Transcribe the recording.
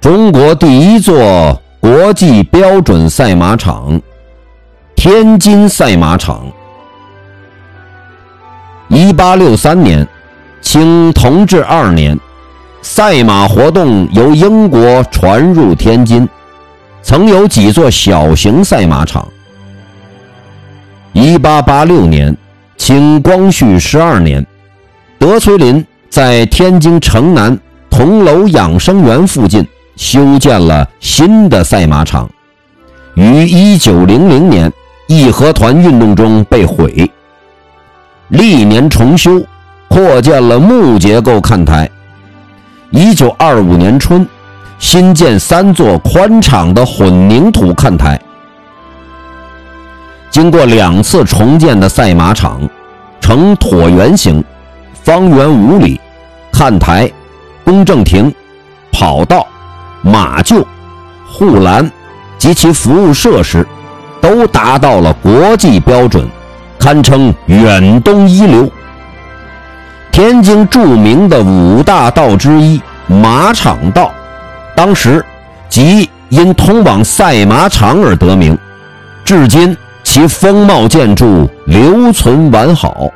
中国第一座国际标准赛马场——天津赛马场。一八六三年，清同治二年，赛马活动由英国传入天津，曾有几座小型赛马场。一八八六年，清光绪十二年，德崔林在天津城南铜楼养生园附近修建了新的赛马场，于一九零零年义和团运动中被毁。历年重修，扩建了木结构看台。一九二五年春，新建三座宽敞的混凝土看台。经过两次重建的赛马场，呈椭圆形，方圆五里，看台、公正亭、跑道、马厩、护栏及其服务设施，都达到了国际标准。堪称远东一流。天津著名的五大道之一马场道，当时即因通往赛马场而得名，至今其风貌建筑留存完好。